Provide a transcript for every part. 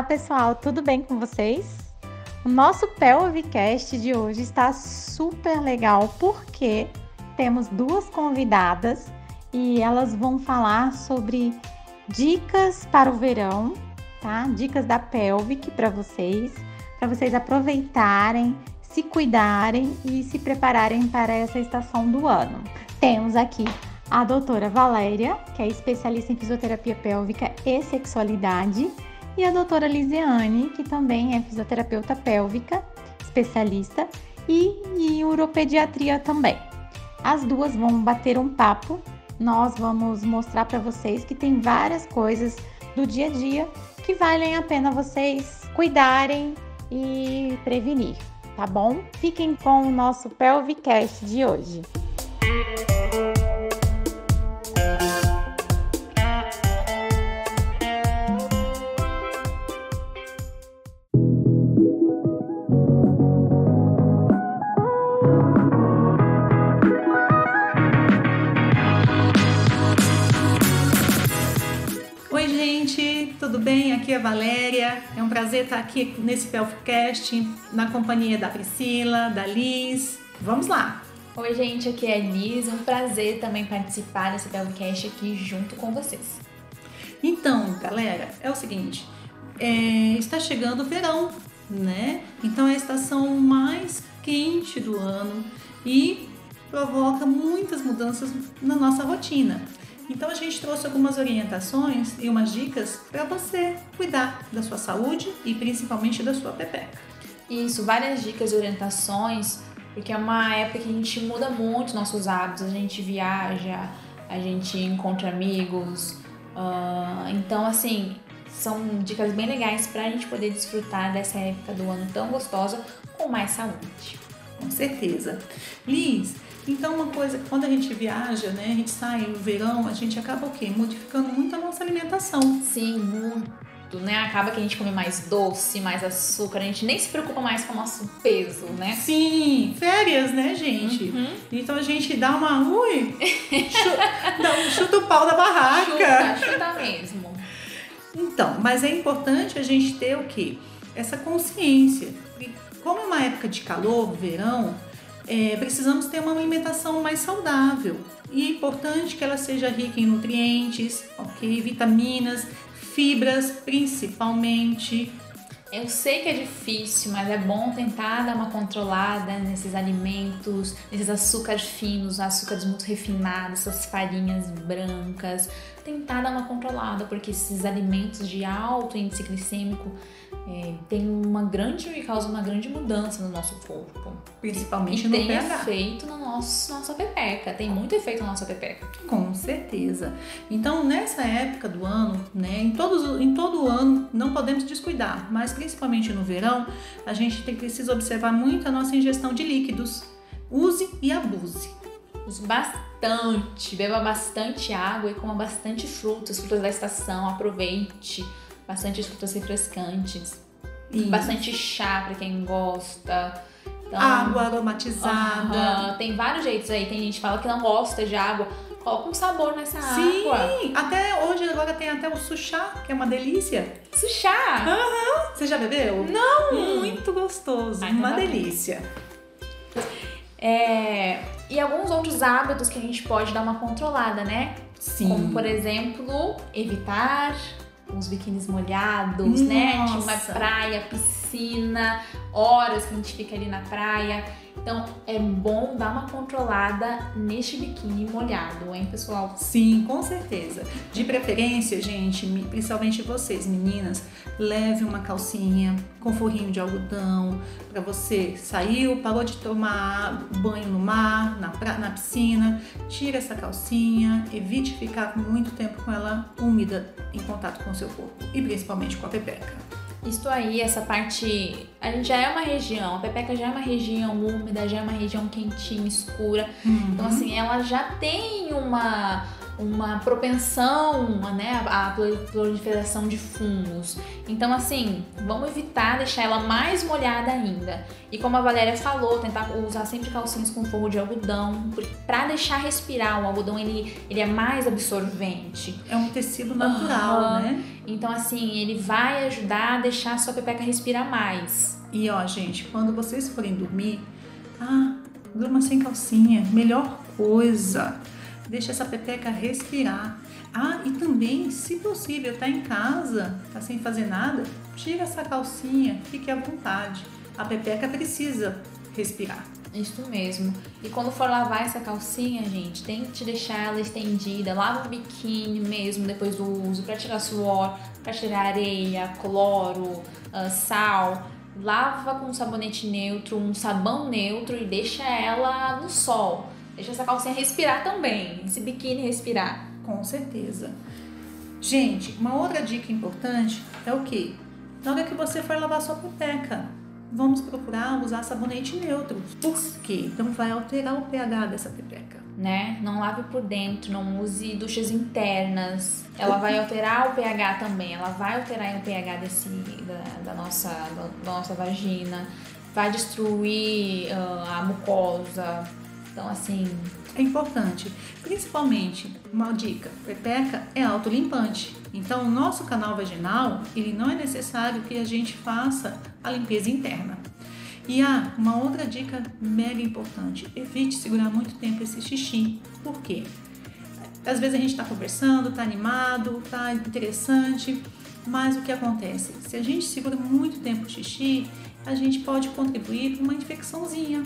Olá pessoal, tudo bem com vocês? O nosso Pelvicast de hoje está super legal porque temos duas convidadas e elas vão falar sobre dicas para o verão, tá? Dicas da Pelvic para vocês, para vocês aproveitarem, se cuidarem e se prepararem para essa estação do ano. Temos aqui a doutora Valéria, que é especialista em fisioterapia pélvica e sexualidade, e a doutora Lisiane, que também é fisioterapeuta pélvica, especialista, e em uropediatria também. As duas vão bater um papo. Nós vamos mostrar para vocês que tem várias coisas do dia a dia que valem a pena vocês cuidarem e prevenir, tá bom? Fiquem com o nosso Pelvicast de hoje. Aqui é a Valéria. É um prazer estar aqui nesse Pelfcast na companhia da Priscila, da Liz. Vamos lá! Oi, gente, aqui é a Liz. É um prazer também participar desse Pelfcast aqui junto com vocês. Então, galera, é o seguinte: é, está chegando o verão, né? Então é a estação mais quente do ano e provoca muitas mudanças na nossa rotina. Então a gente trouxe algumas orientações e umas dicas para você cuidar da sua saúde e principalmente da sua pepeca. Isso, várias dicas e orientações, porque é uma época que a gente muda muito nossos hábitos, a gente viaja, a gente encontra amigos. Uh, então, assim, são dicas bem legais para a gente poder desfrutar dessa época do ano tão gostosa com mais saúde. Com certeza. Liz, então, uma coisa, quando a gente viaja, né, a gente sai no verão, a gente acaba o quê? Modificando muito a nossa alimentação. Sim, muito, né? Acaba que a gente come mais doce, mais açúcar, a gente nem se preocupa mais com o nosso peso, né? Sim, férias, né, gente? Uhum. Então a gente dá uma. Ui! chuta, dá um chuta o pau da barraca. Chuta, chuta mesmo. Então, mas é importante a gente ter o quê? Essa consciência. Como é uma época de calor, verão, é, precisamos ter uma alimentação mais saudável. E é importante que ela seja rica em nutrientes, ok? Vitaminas, fibras principalmente. Eu sei que é difícil, mas é bom tentar dar uma controlada nesses alimentos, nesses açúcares finos, açúcares muito refinados, essas farinhas brancas. Tentar dar uma controlada, porque esses alimentos de alto índice glicêmico é, tem uma grande causa uma grande mudança no nosso corpo. Principalmente e no tem pH. efeito na nosso, nossa pepeca, tem muito efeito na nossa pepeca. Com certeza. Então, nessa época do ano, né, em, todos, em todo o ano, não podemos descuidar, mas principalmente no verão, a gente tem, precisa observar muito a nossa ingestão de líquidos. Use e abuse. Use bastante, beba bastante água e coma bastante frutas, frutas da estação, aproveite bastante frutas refrescantes, Isso. bastante chá para quem gosta. Então, água aromatizada. Uh -huh. Tem vários jeitos aí. Tem gente que fala que não gosta de água. Coloca um sabor nessa Sim, água. Sim, até hoje agora tem até o suchá, que é uma delícia. Suchá? Aham. Uhum. Você já bebeu? Não. Muito gostoso, Ai, uma delícia. É, e alguns outros hábitos que a gente pode dar uma controlada, né? Sim. Como, por exemplo, evitar uns biquínis molhados, Nossa. né? Tipo uma praia, piscina, horas que a gente fica ali na praia. Então é bom dar uma controlada neste biquíni molhado, hein, pessoal? Sim, com certeza. De preferência, gente, principalmente vocês, meninas, leve uma calcinha com forrinho de algodão para você saiu, parou de tomar banho no mar, na, pra, na piscina, tira essa calcinha, evite ficar muito tempo com ela úmida em contato com o seu corpo e principalmente com a pepeca. Isto aí, essa parte. A gente já é uma região, a Pepeca já é uma região úmida, já é uma região quentinha, escura. Uhum. Então, assim, ela já tem uma, uma propensão né, à proliferação de fungos. Então, assim, vamos evitar deixar ela mais molhada ainda. E como a Valéria falou, tentar usar sempre calcinhas com forro de algodão, para deixar respirar. O algodão ele, ele é mais absorvente. É um tecido natural, uhum. né? Então, assim, ele vai ajudar a deixar a sua pepeca respirar mais. E ó, gente, quando vocês forem dormir, ah, durma sem calcinha, melhor coisa deixa essa pepeca respirar. Ah, e também, se possível, tá em casa, tá sem fazer nada, tira essa calcinha, fique à vontade. A pepeca precisa respirar. Isso mesmo. E quando for lavar essa calcinha, gente, tente deixar ela estendida. Lava o biquíni mesmo depois do uso, para tirar suor, para tirar areia, cloro, uh, sal. Lava com um sabonete neutro, um sabão neutro e deixa ela no sol. Deixa essa calcinha respirar também, esse biquíni respirar. Com certeza. Gente, uma outra dica importante é o que? Na hora que você for lavar sua pepeca, vamos procurar usar sabonete neutro. Por quê? Então vai alterar o pH dessa pepeca. Né? Não lave por dentro, não use duchas internas. Ela vai alterar o pH também. Ela vai alterar o pH desse, da, da nossa, da, da, nossa vagina. Vai destruir uh, a mucosa, então, assim. É importante. Principalmente, uma dica: pepeca é autolimpante. Então, o nosso canal vaginal, ele não é necessário que a gente faça a limpeza interna. E há uma outra dica mega importante: evite segurar muito tempo esse xixi. Por quê? Às vezes a gente está conversando, está animado, está interessante, mas o que acontece? Se a gente segura muito tempo o xixi, a gente pode contribuir para uma infecçãozinha,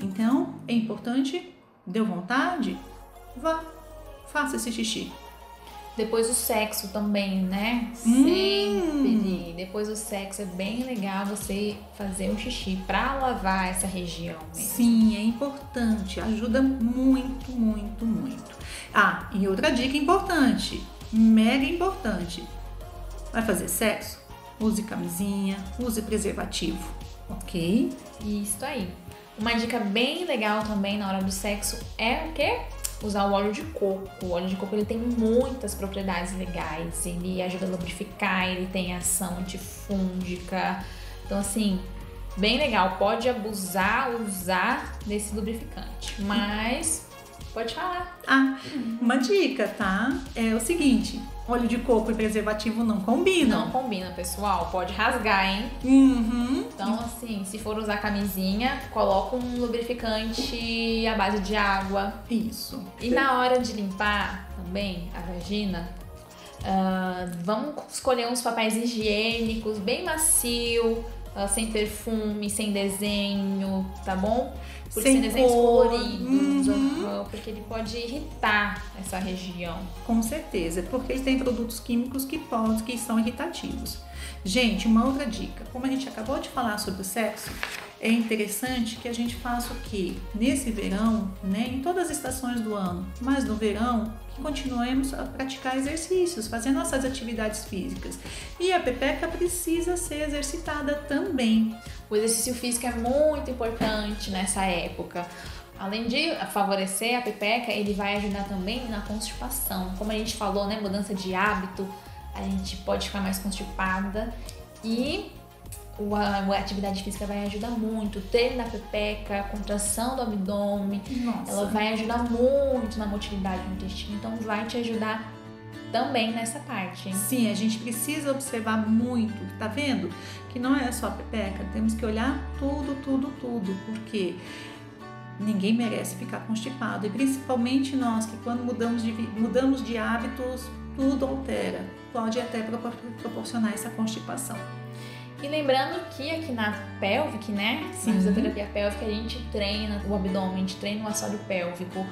então, é importante, deu vontade? Vá, faça esse xixi. Depois o sexo também, né? Hum. Sempre. Depois do sexo é bem legal você fazer um xixi para lavar essa região mesmo. Sim, é importante. Ajuda muito, muito, muito. Ah, e outra dica importante, mega importante. Vai fazer sexo? Use camisinha, use preservativo, ok? Isso aí. Uma dica bem legal também na hora do sexo é o quê? Usar o óleo de coco. O óleo de coco ele tem muitas propriedades legais. Ele ajuda a lubrificar, ele tem ação antifúngica. Então, assim, bem legal. Pode abusar, usar desse lubrificante. Mas pode falar. Ah, uma dica, tá? É o seguinte: óleo de coco e preservativo não combinam. Não combina, pessoal. Pode rasgar, hein? Uhum. Então, assim, se for usar camisinha, coloca um lubrificante à base de água. Isso. E na hora de limpar também a vagina, uh, vamos escolher uns papéis higiênicos, bem macio, uh, sem perfume, sem desenho, tá bom? Por sem desenhos cor. coloridos, uhum. porque ele pode irritar essa região. Com certeza, porque tem produtos químicos que podem, que são irritativos. Gente, uma outra dica, como a gente acabou de falar sobre o sexo, é interessante que a gente faça o que? Nesse verão, né, em todas as estações do ano, mas no verão, que continuemos a praticar exercícios, fazer nossas atividades físicas. E a pepeca precisa ser exercitada também. O exercício físico é muito importante nessa época. Além de favorecer a pepeca, ele vai ajudar também na constipação. Como a gente falou, né, mudança de hábito, a gente pode ficar mais constipada e a, atividade física vai ajudar muito. O treino da pepeca, a contração do abdômen, Nossa. ela vai ajudar muito na motilidade do intestino. Então vai te ajudar também nessa parte. Sim, a gente precisa observar muito, tá vendo? Que não é só a pepeca, temos que olhar tudo, tudo, tudo, porque ninguém merece ficar constipado e principalmente nós que quando mudamos de, mudamos de hábitos, tudo altera, pode até proporcionar essa constipação. E lembrando que aqui na pelvic, né? Sim. Na fisioterapia pélvica, a gente treina o abdômen, a gente treina o assoalho pélvico,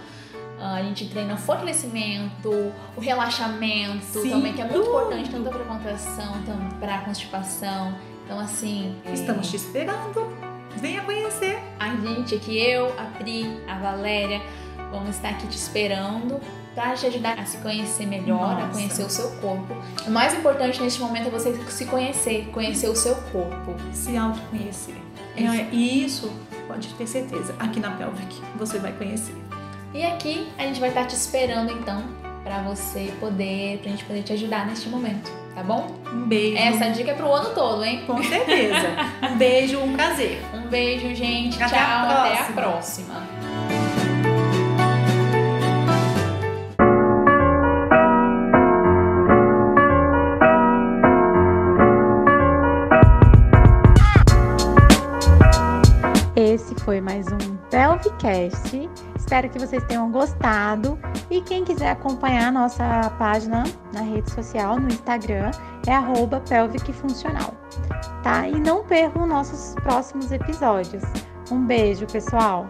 ah, a gente treina o fortalecimento, o relaxamento Sim. também, que é muito importante tanto para contração, tanto para constipação. Então, assim. Estamos te esperando. Venha conhecer. A gente aqui, eu, a Pri, a Valéria, vamos estar aqui te esperando para te ajudar a se conhecer melhor, Nossa. a conhecer o seu corpo. O mais importante neste momento é você se conhecer, conhecer o seu corpo. Se autoconhecer. É, e isso, pode ter certeza, aqui na Pelvic você vai conhecer. E aqui a gente vai estar te esperando então para você poder, pra gente poder te ajudar neste momento, tá bom? Um beijo. Essa dica é pro ano todo, hein? Com certeza. um beijo, um prazer. Um beijo, gente. Até Tchau, a até a próxima. Pelvicast. Espero que vocês tenham gostado. E quem quiser acompanhar a nossa página na rede social, no Instagram, é arroba pelvicfuncional. Tá? E não percam nossos próximos episódios. Um beijo, pessoal!